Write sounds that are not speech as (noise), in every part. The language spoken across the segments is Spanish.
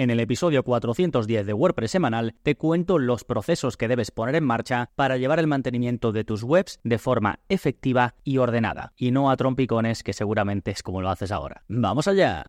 En el episodio 410 de WordPress semanal te cuento los procesos que debes poner en marcha para llevar el mantenimiento de tus webs de forma efectiva y ordenada, y no a trompicones que seguramente es como lo haces ahora. ¡Vamos allá!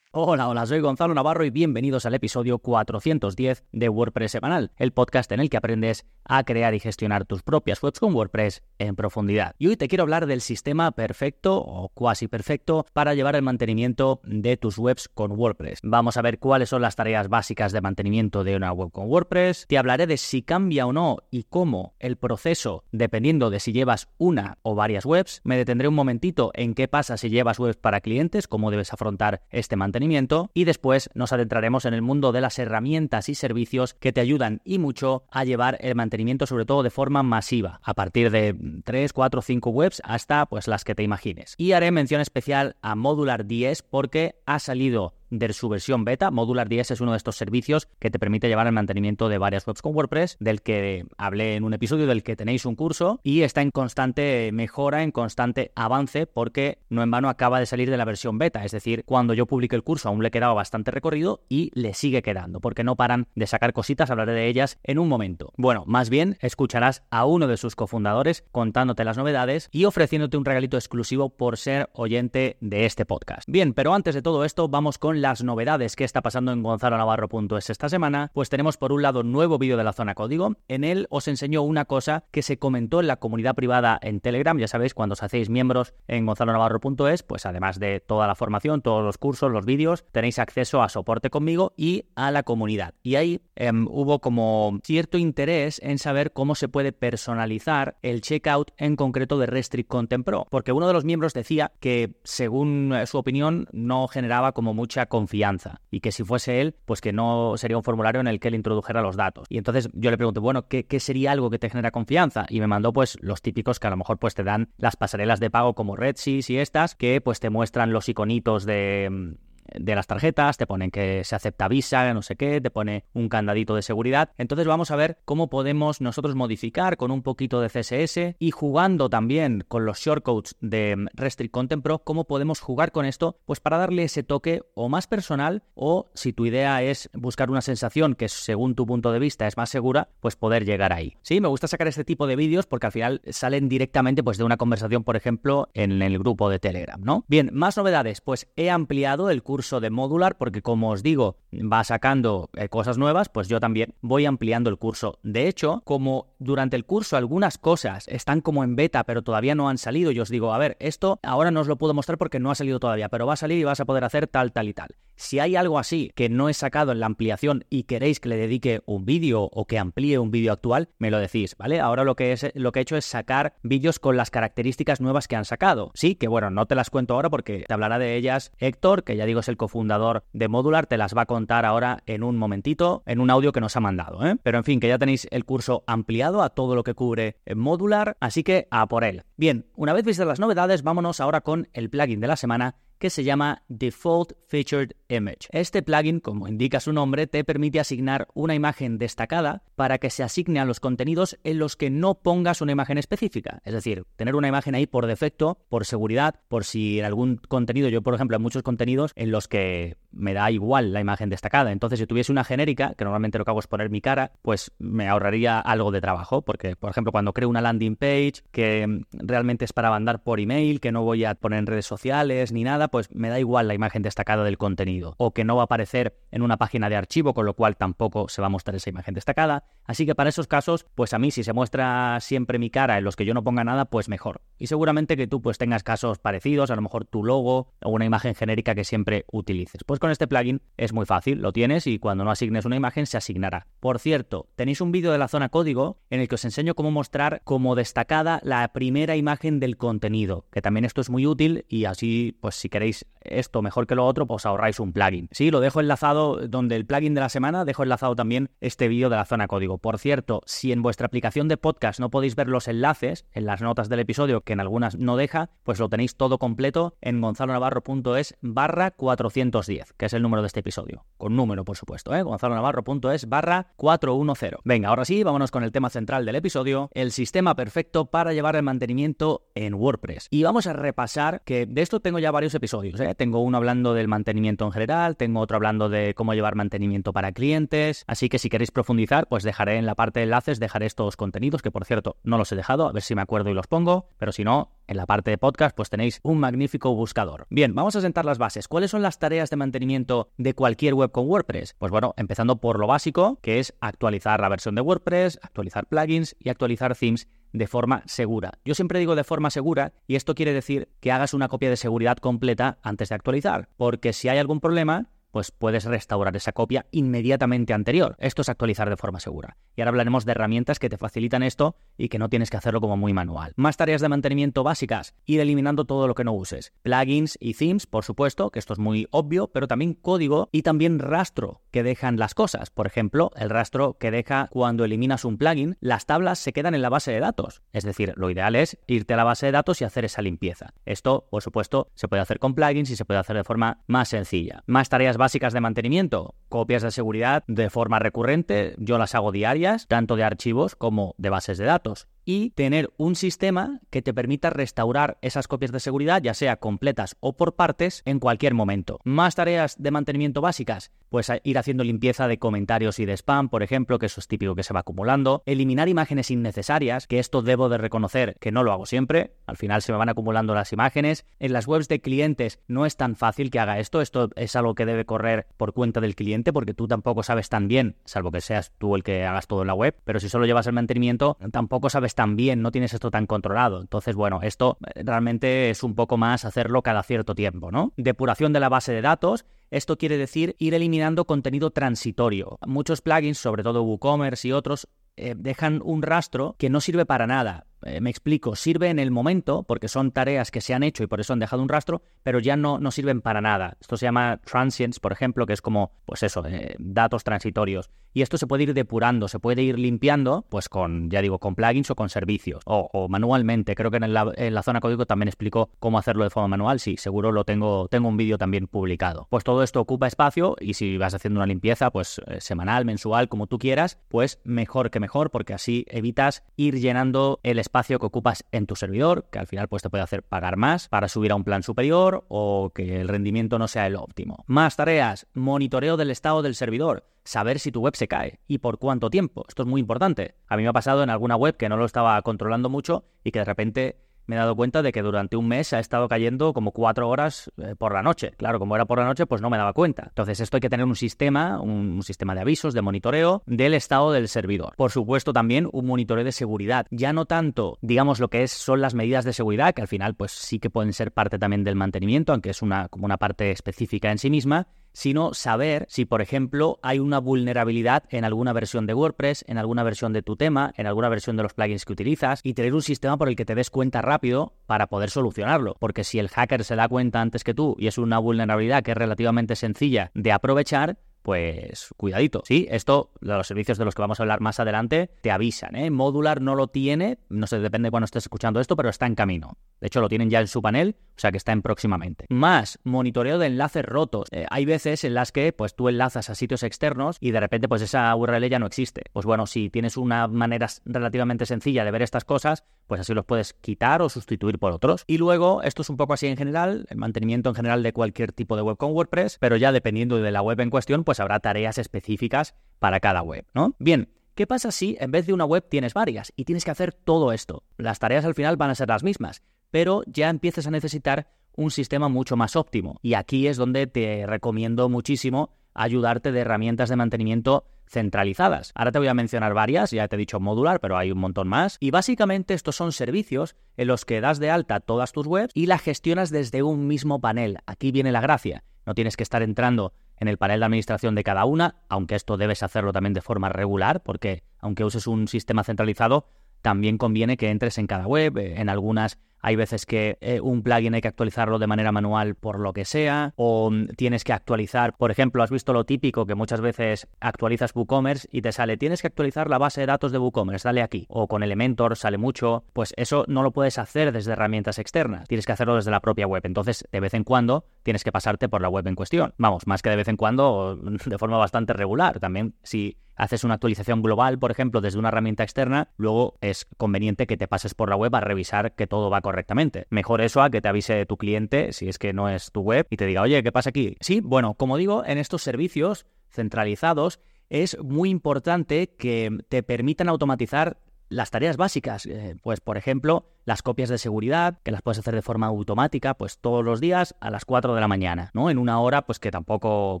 Hola, hola, soy Gonzalo Navarro y bienvenidos al episodio 410 de WordPress Semanal, el podcast en el que aprendes a crear y gestionar tus propias webs con WordPress en profundidad. Y hoy te quiero hablar del sistema perfecto o cuasi perfecto para llevar el mantenimiento de tus webs con WordPress. Vamos a ver cuáles son las tareas básicas de mantenimiento de una web con WordPress. Te hablaré de si cambia o no y cómo el proceso dependiendo de si llevas una o varias webs. Me detendré un momentito en qué pasa si llevas webs para clientes, cómo debes afrontar este mantenimiento y después nos adentraremos en el mundo de las herramientas y servicios que te ayudan y mucho a llevar el mantenimiento sobre todo de forma masiva, a partir de 3, 4, 5 webs hasta pues las que te imagines. Y haré mención especial a Modular 10 porque ha salido de su versión beta. Modular 10 es uno de estos servicios que te permite llevar el mantenimiento de varias webs con WordPress, del que hablé en un episodio del que tenéis un curso y está en constante mejora, en constante avance, porque no en vano acaba de salir de la versión beta. Es decir, cuando yo publique el curso aún le quedaba bastante recorrido y le sigue quedando, porque no paran de sacar cositas, hablaré de ellas en un momento. Bueno, más bien escucharás a uno de sus cofundadores contándote las novedades y ofreciéndote un regalito exclusivo por ser oyente de este podcast. Bien, pero antes de todo esto, vamos con las novedades que está pasando en gonzalonavarro.es esta semana, pues tenemos por un lado nuevo vídeo de la zona código. En él os enseño una cosa que se comentó en la comunidad privada en Telegram. Ya sabéis, cuando os hacéis miembros en gonzalonavarro.es, pues además de toda la formación, todos los cursos, los vídeos, tenéis acceso a soporte conmigo y a la comunidad. Y ahí em, hubo como cierto interés en saber cómo se puede personalizar el checkout en concreto de Restrict Content Pro, porque uno de los miembros decía que según eh, su opinión no generaba como mucha confianza y que si fuese él, pues que no sería un formulario en el que él introdujera los datos. Y entonces yo le pregunté, bueno, ¿qué, qué sería algo que te genera confianza? Y me mandó pues los típicos que a lo mejor pues te dan las pasarelas de pago como RedSys y estas, que pues te muestran los iconitos de de las tarjetas, te ponen que se acepta Visa, no sé qué, te pone un candadito de seguridad. Entonces vamos a ver cómo podemos nosotros modificar con un poquito de CSS y jugando también con los shortcodes de Restrict Content Pro, cómo podemos jugar con esto, pues para darle ese toque o más personal o si tu idea es buscar una sensación que según tu punto de vista es más segura, pues poder llegar ahí. Sí, me gusta sacar este tipo de vídeos porque al final salen directamente pues de una conversación, por ejemplo, en el grupo de Telegram, ¿no? Bien, más novedades, pues he ampliado el curso de modular porque como os digo, va sacando eh, cosas nuevas, pues yo también voy ampliando el curso. De hecho, como durante el curso algunas cosas están como en beta pero todavía no han salido, yo os digo, a ver, esto ahora no os lo puedo mostrar porque no ha salido todavía, pero va a salir y vas a poder hacer tal, tal y tal. Si hay algo así que no he sacado en la ampliación y queréis que le dedique un vídeo o que amplíe un vídeo actual, me lo decís, ¿vale? Ahora lo que, es, lo que he hecho es sacar vídeos con las características nuevas que han sacado. Sí, que bueno, no te las cuento ahora porque te hablará de ellas Héctor, que ya digo es el cofundador de Modular, te las va a contar ahora en un momentito, en un audio que nos ha mandado, ¿eh? Pero en fin, que ya tenéis el curso ampliado a todo lo que cubre Modular, así que a por él. Bien, una vez vistas las novedades, vámonos ahora con el plugin de la semana que se llama Default Featured Image. Este plugin, como indica su nombre, te permite asignar una imagen destacada para que se asigne a los contenidos en los que no pongas una imagen específica. Es decir, tener una imagen ahí por defecto, por seguridad, por si en algún contenido, yo por ejemplo, en muchos contenidos en los que me da igual la imagen destacada. Entonces, si tuviese una genérica, que normalmente lo que hago es poner mi cara, pues me ahorraría algo de trabajo, porque por ejemplo, cuando creo una landing page que realmente es para mandar por email, que no voy a poner en redes sociales ni nada, pues me da igual la imagen destacada del contenido o que no va a aparecer en una página de archivo, con lo cual tampoco se va a mostrar esa imagen destacada. Así que para esos casos, pues a mí si se muestra siempre mi cara en los que yo no ponga nada, pues mejor. Y seguramente que tú pues tengas casos parecidos, a lo mejor tu logo o una imagen genérica que siempre utilices. Pues con este plugin es muy fácil, lo tienes y cuando no asignes una imagen se asignará. Por cierto, tenéis un vídeo de la zona código en el que os enseño cómo mostrar como destacada la primera imagen del contenido, que también esto es muy útil y así pues si queréis esto mejor que lo otro, pues ahorráis un plugin. Sí, lo dejo enlazado donde el plugin de la semana, dejo enlazado también este vídeo de la zona código. Por cierto, si en vuestra aplicación de podcast no podéis ver los enlaces en las notas del episodio, que en algunas no deja, pues lo tenéis todo completo en gonzalonavarro.es barra 410. que es el número de este episodio. Con número, por supuesto, ¿eh? gonzalonavarro.es barra 410. Venga, ahora sí, vámonos con el tema central del episodio, el sistema perfecto para llevar el mantenimiento en WordPress. Y vamos a repasar que de esto tengo ya varios episodios. ¿eh? Tengo uno hablando del mantenimiento en general, tengo otro hablando de cómo llevar mantenimiento para clientes. Así que si queréis profundizar, pues dejaré en la parte de enlaces, dejaré estos contenidos, que por cierto no los he dejado, a ver si me acuerdo y los pongo, pero si no, en la parte de podcast, pues tenéis un magnífico buscador. Bien, vamos a sentar las bases. ¿Cuáles son las tareas de mantenimiento de cualquier web con WordPress? Pues bueno, empezando por lo básico, que es actualizar la versión de WordPress, actualizar plugins y actualizar themes de forma segura. Yo siempre digo de forma segura y esto quiere decir que hagas una copia de seguridad completa antes de actualizar, porque si hay algún problema, pues puedes restaurar esa copia inmediatamente anterior. Esto es actualizar de forma segura. Y ahora hablaremos de herramientas que te facilitan esto y que no tienes que hacerlo como muy manual. Más tareas de mantenimiento básicas, ir eliminando todo lo que no uses. Plugins y themes, por supuesto, que esto es muy obvio, pero también código y también rastro que dejan las cosas. Por ejemplo, el rastro que deja cuando eliminas un plugin, las tablas se quedan en la base de datos. Es decir, lo ideal es irte a la base de datos y hacer esa limpieza. Esto, por supuesto, se puede hacer con plugins y se puede hacer de forma más sencilla. Más tareas básicas de mantenimiento, copias de seguridad de forma recurrente, yo las hago diarias, tanto de archivos como de bases de datos y tener un sistema que te permita restaurar esas copias de seguridad, ya sea completas o por partes, en cualquier momento. Más tareas de mantenimiento básicas, pues ir haciendo limpieza de comentarios y de spam, por ejemplo, que eso es típico que se va acumulando. Eliminar imágenes innecesarias, que esto debo de reconocer que no lo hago siempre, al final se me van acumulando las imágenes. En las webs de clientes no es tan fácil que haga esto, esto es algo que debe correr por cuenta del cliente porque tú tampoco sabes tan bien, salvo que seas tú el que hagas todo en la web, pero si solo llevas el mantenimiento, tampoco sabes también, no tienes esto tan controlado. Entonces, bueno, esto eh, realmente es un poco más hacerlo cada cierto tiempo, ¿no? Depuración de la base de datos. Esto quiere decir ir eliminando contenido transitorio. Muchos plugins, sobre todo WooCommerce y otros, eh, dejan un rastro que no sirve para nada. Eh, me explico, sirve en el momento porque son tareas que se han hecho y por eso han dejado un rastro, pero ya no, no sirven para nada. Esto se llama transients, por ejemplo, que es como, pues eso, eh, datos transitorios. Y esto se puede ir depurando, se puede ir limpiando, pues con, ya digo, con plugins o con servicios, o, manualmente. Creo que en la, zona código también explico cómo hacerlo de forma manual. Sí, seguro lo tengo, tengo un vídeo también publicado. Pues todo esto ocupa espacio y si vas haciendo una limpieza, pues eh, semanal, mensual, como tú quieras, pues mejor que mejor, porque así evitas ir llenando el espacio que ocupas en tu servidor, que al final pues te puede hacer pagar más para subir a un plan superior o que el rendimiento no sea el óptimo. Más tareas, monitoreo del estado del servidor saber si tu web se cae y por cuánto tiempo. Esto es muy importante. A mí me ha pasado en alguna web que no lo estaba controlando mucho y que de repente me he dado cuenta de que durante un mes ha estado cayendo como cuatro horas eh, por la noche. Claro, como era por la noche, pues no me daba cuenta. Entonces, esto hay que tener un sistema, un, sistema de avisos, de monitoreo del estado del servidor. Por supuesto, también un monitoreo de seguridad. Ya no tanto, digamos, lo que es, son las medidas de seguridad, que al final, pues sí que pueden ser parte también del mantenimiento, aunque es una, como una parte específica en sí misma, sino saber si, por ejemplo, hay una vulnerabilidad en alguna versión de WordPress, en alguna versión de tu tema, en alguna versión de los plugins que utilizas y tener un sistema por el que te des cuenta rápido para poder solucionarlo. Porque si el hacker se da cuenta antes que tú y es una vulnerabilidad que es relativamente sencilla de aprovechar, pues cuidadito. Sí, esto, los servicios de los que vamos a hablar más adelante, te avisan. ¿eh? Modular no lo tiene, no sé, depende de cuándo estés escuchando esto, pero está en camino. De hecho, lo tienen ya en su panel, o sea que está en próximamente. Más, monitoreo de enlaces rotos. Eh, hay veces en las que pues tú enlazas a sitios externos y de repente pues esa URL ya no existe. Pues bueno, si tienes una manera relativamente sencilla de ver estas cosas, pues así los puedes quitar o sustituir por otros. Y luego, esto es un poco así en general, el mantenimiento en general de cualquier tipo de web con WordPress, pero ya dependiendo de la web en cuestión, pues pues habrá tareas específicas para cada web, ¿no? Bien, ¿qué pasa si en vez de una web tienes varias y tienes que hacer todo esto? Las tareas al final van a ser las mismas, pero ya empiezas a necesitar un sistema mucho más óptimo. Y aquí es donde te recomiendo muchísimo ayudarte de herramientas de mantenimiento centralizadas. Ahora te voy a mencionar varias, ya te he dicho modular, pero hay un montón más. Y básicamente estos son servicios en los que das de alta todas tus webs y las gestionas desde un mismo panel. Aquí viene la gracia. No tienes que estar entrando en el panel de administración de cada una, aunque esto debes hacerlo también de forma regular, porque aunque uses un sistema centralizado, también conviene que entres en cada web, eh, en algunas hay veces que eh, un plugin hay que actualizarlo de manera manual por lo que sea, o mm, tienes que actualizar, por ejemplo, has visto lo típico que muchas veces actualizas WooCommerce y te sale, tienes que actualizar la base de datos de WooCommerce, dale aquí, o con Elementor sale mucho, pues eso no lo puedes hacer desde herramientas externas, tienes que hacerlo desde la propia web, entonces de vez en cuando tienes que pasarte por la web en cuestión. Vamos, más que de vez en cuando, (laughs) de forma bastante regular. También si haces una actualización global, por ejemplo, desde una herramienta externa, luego es conveniente que te pases por la web a revisar que todo va correctamente. Mejor eso a que te avise tu cliente si es que no es tu web y te diga, oye, ¿qué pasa aquí? Sí, bueno, como digo, en estos servicios centralizados es muy importante que te permitan automatizar las tareas básicas, eh, pues por ejemplo, las copias de seguridad, que las puedes hacer de forma automática, pues todos los días a las 4 de la mañana, ¿no? En una hora, pues que tampoco,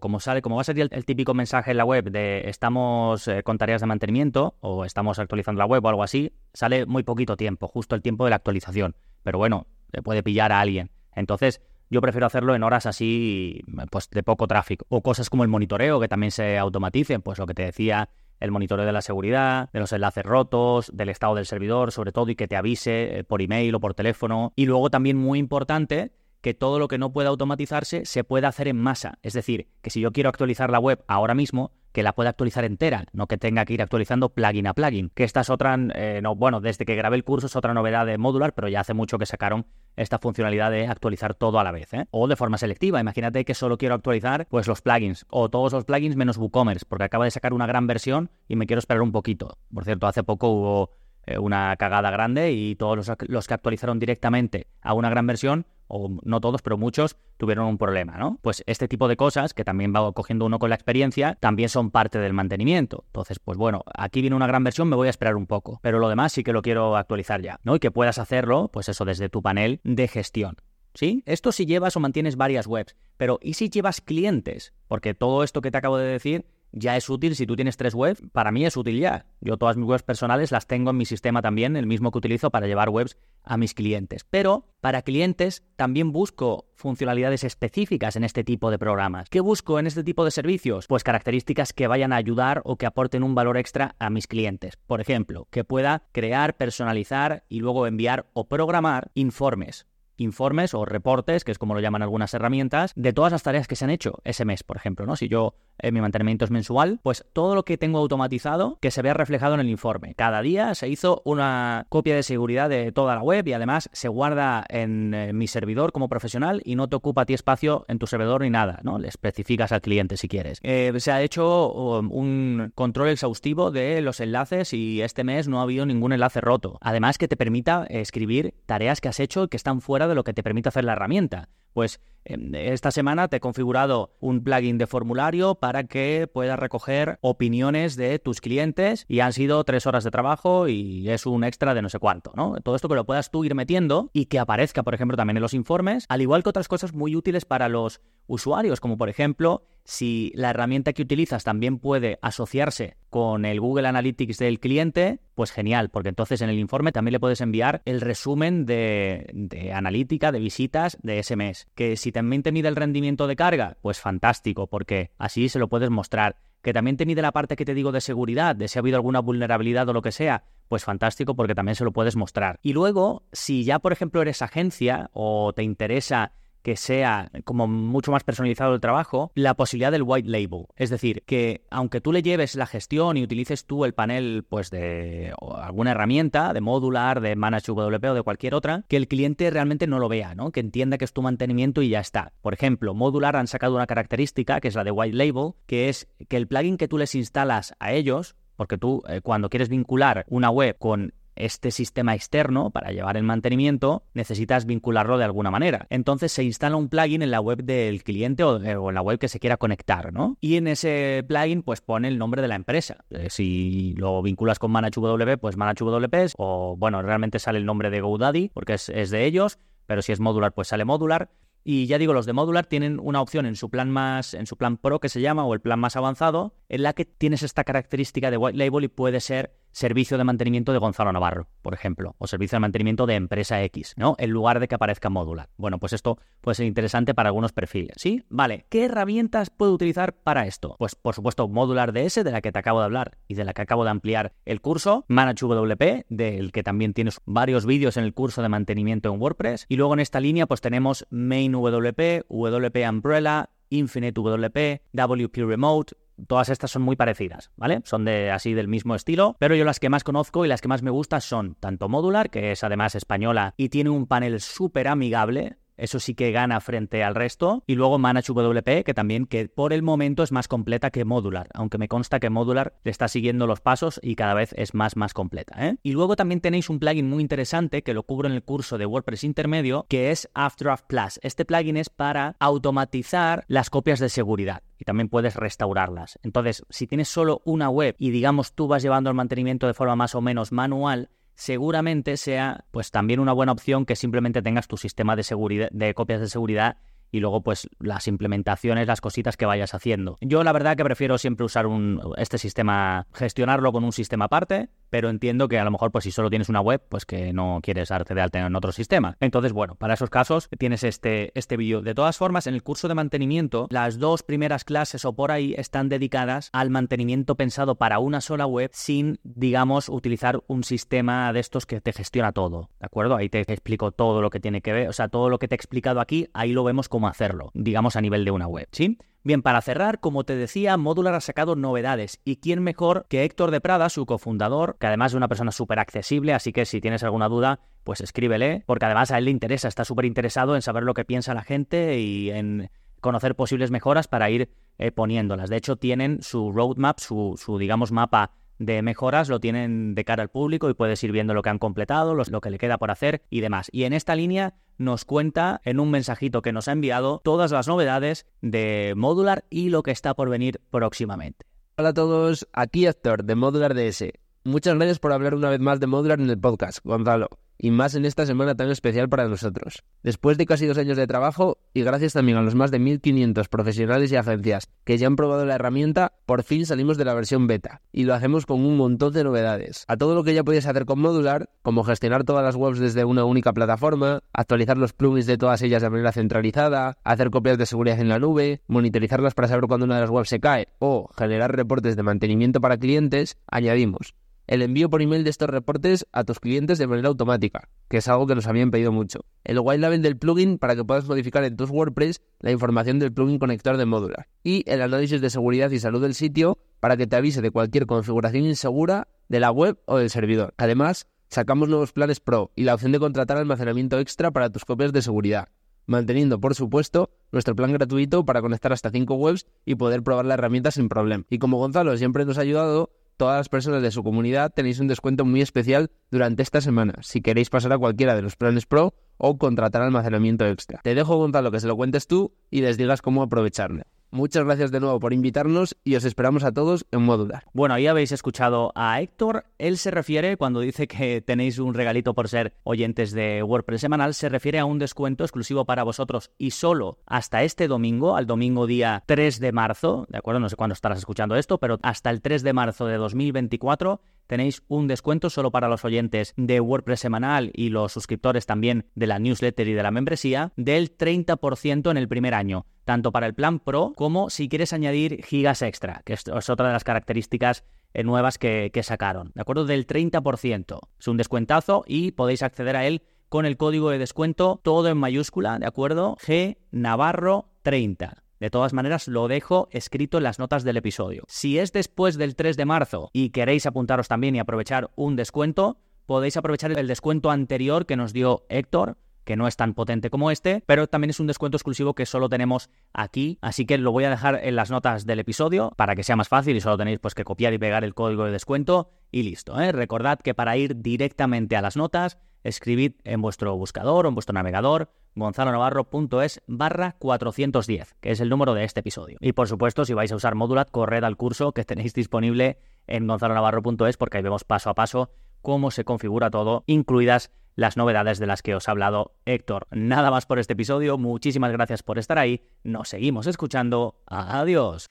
como sale, como va a ser el, típico mensaje en la web de estamos eh, con tareas de mantenimiento o estamos actualizando la web o algo así, sale muy poquito tiempo, justo el tiempo de la actualización. Pero bueno, se puede pillar a alguien. Entonces, yo prefiero hacerlo en horas así, pues de poco tráfico. O cosas como el monitoreo, que también se automaticen, pues lo que te decía, el monitoreo de la seguridad, de los enlaces rotos, del estado del servidor, sobre todo, y que te avise eh, por email o por teléfono. Y luego también muy importante que todo lo que no pueda automatizarse se pueda hacer en masa. Es decir, que si yo quiero actualizar la web ahora mismo, que la pueda actualizar entera, no que tenga que ir actualizando plugin a plugin. Que esta es otra, eh, no, bueno, desde que grabé el curso es otra novedad de Modular, pero ya hace mucho que sacaron esta funcionalidad de actualizar todo a la vez, ¿eh? O de forma selectiva. Imagínate que solo quiero actualizar pues los plugins o todos los plugins menos WooCommerce, porque acaba de sacar una gran versión y me quiero esperar un poquito. Por cierto, hace poco hubo eh, una cagada grande y todos los, que actualizaron directamente a una gran versión, o no todos, pero muchos, tuvieron un problema, ¿no? Pues este tipo de cosas, que también va cogiendo uno con la experiencia, también son parte del mantenimiento. Entonces, pues bueno, aquí viene una gran versión, me voy a esperar un poco, pero lo demás sí que lo quiero actualizar ya, ¿no? Y que puedas hacerlo, pues eso, desde tu panel de gestión. ¿Sí? Esto si llevas o mantienes varias webs, pero ¿y si llevas clientes? Porque todo esto que te acabo de decir ya es útil si tú tienes tres webs. Para mí es útil ya. Yo todas mis webs personales las tengo en mi sistema también, el mismo que utilizo para llevar webs a mis clientes. Pero para clientes también busco funcionalidades específicas en este tipo de programas. ¿Qué busco en este tipo de servicios? Pues características que vayan a ayudar o que aporten un valor extra a mis clientes. Por ejemplo, que pueda crear, personalizar y luego enviar o programar informes informes o reportes, que es como lo llaman algunas herramientas, de todas las tareas que se han hecho ese mes, por ejemplo, ¿no? Si yo eh, mi mantenimiento es mensual, pues todo lo que tengo automatizado que se vea reflejado en el informe. Cada día se hizo una copia de seguridad de toda la web y además se guarda en eh, mi servidor como profesional y no te ocupa a ti espacio en tu servidor ni nada, ¿no? Le especificas al cliente si quieres. Eh, se ha hecho um, un control exhaustivo de los enlaces y este mes no ha habido ningún enlace roto. Además que te permita escribir tareas que has hecho que están fuera de lo que te permite hacer la herramienta. Pues em, esta semana te he configurado un plugin de formulario para que puedas recoger opiniones de tus clientes y han sido tres horas de trabajo y es un extra de no sé cuánto, ¿no? Todo esto que lo puedas tú ir metiendo y que aparezca, por ejemplo, también en los informes, al igual que otras cosas muy útiles para los usuarios, como por ejemplo, si la herramienta que utilizas también puede asociarse con el Google Analytics del cliente, pues genial, porque entonces en el informe también le puedes enviar el resumen de, de analítica, de visitas de ese mes. Que si también te mide el rendimiento de carga, pues fantástico, porque así se lo puedes mostrar. Que también te mide la parte que te digo de seguridad, de si ha habido alguna vulnerabilidad o lo que sea, pues fantástico porque también se lo puedes mostrar. Y luego, si ya por ejemplo eres agencia o te interesa que sea como mucho más personalizado el trabajo, la posibilidad del white label. Es decir, que aunque tú le lleves la gestión y utilices tú el panel pues de alguna herramienta, de modular, de Manage WP o de cualquier otra, que el cliente realmente no lo vea, ¿no? Que entienda que es tu mantenimiento y ya está. Por ejemplo, modular han sacado una característica que es la de white label, que es que el plugin que tú les instalas a ellos porque tú eh, cuando quieres vincular una web con este sistema externo para llevar el mantenimiento, necesitas vincularlo de alguna manera. Entonces se instala un plugin en la web del cliente o, eh, en la web que se quiera conectar, ¿no? Y en ese plugin pues pone el nombre de la empresa. Eh, si lo vinculas con ManageWP, pues ManageWP o bueno, realmente sale el nombre de GoDaddy porque es, es de ellos, pero si es modular pues sale modular. Y ya digo, los de modular tienen una opción en su plan más, en su plan pro que se llama, o el plan más avanzado, en la que tienes esta característica de white label y puede ser servicio de mantenimiento de Gonzalo Navarro, por ejemplo, o servicio de mantenimiento de empresa X, ¿no? En lugar de que aparezca Modular. Bueno, pues esto puede ser interesante para algunos perfiles, ¿sí? Vale, ¿qué herramientas puedo utilizar para esto? Pues por supuesto Modular DS, de la que te acabo de hablar y de la que acabo de ampliar el curso, ManageWP, del que también tienes varios vídeos en el curso de mantenimiento en WordPress, y luego en esta línea pues tenemos MainWP, WP Umbrella, Infinite WP, WP Remote, Todas estas son muy parecidas, ¿vale? Son de así del mismo estilo, pero yo las que más conozco y las que más me gustan son tanto Modular, que es además española y tiene un panel súper amigable, eso sí que gana frente al resto. Y luego ManageWP, que también que por el momento es más completa que Modular, aunque me consta que Modular le está siguiendo los pasos y cada vez es más más completa. ¿eh? Y luego también tenéis un plugin muy interesante que lo cubro en el curso de WordPress intermedio, que es Afterdraft Plus. Este plugin es para automatizar las copias de seguridad y también puedes restaurarlas. Entonces, si tienes solo una web y digamos tú vas llevando el mantenimiento de forma más o menos manual, seguramente sea pues también una buena opción que simplemente tengas tu sistema de seguridad de copias de seguridad y luego pues las implementaciones, las cositas que vayas haciendo. Yo la verdad que prefiero siempre usar un, este sistema, gestionarlo con un sistema aparte, pero entiendo que a lo mejor pues si solo tienes una web, pues que no quieres darte de alta en otro sistema. Entonces, bueno, para esos casos tienes este, este vídeo. De todas formas, en el curso de mantenimiento, las dos primeras clases o por ahí están dedicadas al mantenimiento pensado para una sola web sin, digamos, utilizar un sistema de estos que te gestiona todo, ¿de acuerdo? Ahí te explico todo lo que tiene que ver, o sea, todo lo que te he explicado aquí, ahí lo vemos cómo hacerlo, digamos a nivel de una web, ¿sí? Bien, para cerrar, como te decía, Modular ha sacado novedades. ¿Y quién mejor que Héctor de Prada, su cofundador, que además es una persona súper accesible, así que si tienes alguna duda, pues escríbele, porque además a él le interesa, está súper interesado en saber lo que piensa la gente y en conocer posibles mejoras para ir eh, poniéndolas. De hecho, tienen su roadmap, su, su digamos, mapa de mejoras lo tienen de cara al público y puedes ir viendo lo que han completado, lo que le queda por hacer y demás. Y en esta línea nos cuenta en un mensajito que nos ha enviado todas las novedades de Modular y lo que está por venir próximamente. Hola a todos, aquí Héctor de Modular DS. Muchas gracias por hablar una vez más de Modular en el podcast, Gonzalo y más en esta semana tan especial para nosotros. Después de casi dos años de trabajo y gracias también a los más de 1.500 profesionales y agencias que ya han probado la herramienta, por fin salimos de la versión beta y lo hacemos con un montón de novedades. A todo lo que ya podías hacer con Modular, como gestionar todas las webs desde una única plataforma, actualizar los plugins de todas ellas de manera centralizada, hacer copias de seguridad en la nube, monitorizarlas para saber cuándo una de las webs se cae o generar reportes de mantenimiento para clientes, añadimos el envío por email de estos reportes a tus clientes de manera automática, que es algo que nos habían pedido mucho. El white label del plugin para que puedas modificar en tus WordPress la información del plugin conector de Modular. Y el análisis de seguridad y salud del sitio para que te avise de cualquier configuración insegura de la web o del servidor. Además, sacamos nuevos planes Pro y la opción de contratar almacenamiento extra para tus copias de seguridad manteniendo, por supuesto, nuestro plan gratuito para conectar hasta 5 webs y poder probar la herramienta sin problema. Y como Gonzalo siempre nos ha ayudado, todas las personas de su comunidad tenéis un descuento muy especial durante esta semana, si queréis pasar a cualquiera de los planes Pro o contratar almacenamiento extra. Te dejo Gonzalo que se lo cuentes tú y les digas cómo aprovecharlo. Muchas gracias de nuevo por invitarnos y os esperamos a todos en Modular. Bueno, ahí habéis escuchado a Héctor. Él se refiere, cuando dice que tenéis un regalito por ser oyentes de WordPress semanal, se refiere a un descuento exclusivo para vosotros y solo hasta este domingo, al domingo día 3 de marzo, ¿de acuerdo? No sé cuándo estarás escuchando esto, pero hasta el 3 de marzo de 2024 tenéis un descuento solo para los oyentes de WordPress semanal y los suscriptores también de la newsletter y de la membresía del 30% en el primer año, tanto para el plan Pro como si quieres añadir gigas extra, que es otra de las características eh, nuevas que, sacaron, ¿de acuerdo? Del 30%. Es un descuentazo y podéis acceder a él con el código de descuento todo en mayúscula, ¿de acuerdo? G Navarro 30. De todas maneras, lo dejo escrito en las notas del episodio. Si es después del 3 de marzo y queréis apuntaros también y aprovechar un descuento, podéis aprovechar el descuento anterior que nos dio Héctor, que no es tan potente como este, pero también es un descuento exclusivo que solo tenemos aquí, así que lo voy a dejar en las notas del episodio para que sea más fácil y solo tenéis pues que copiar y pegar el código de descuento y listo. ¿eh? Recordad que para ir directamente a las notas, escribid en vuestro buscador o en vuestro navegador gonzalonavarro.es barra 410, que es el número de este episodio. Y por supuesto, si vais a usar Modulat, corred al curso que tenéis disponible en gonzalonavarro.es porque ahí vemos paso a paso cómo se configura todo, incluidas las novedades de las que os ha hablado Héctor. Nada más por este episodio, muchísimas gracias por estar ahí, nos seguimos escuchando, adiós.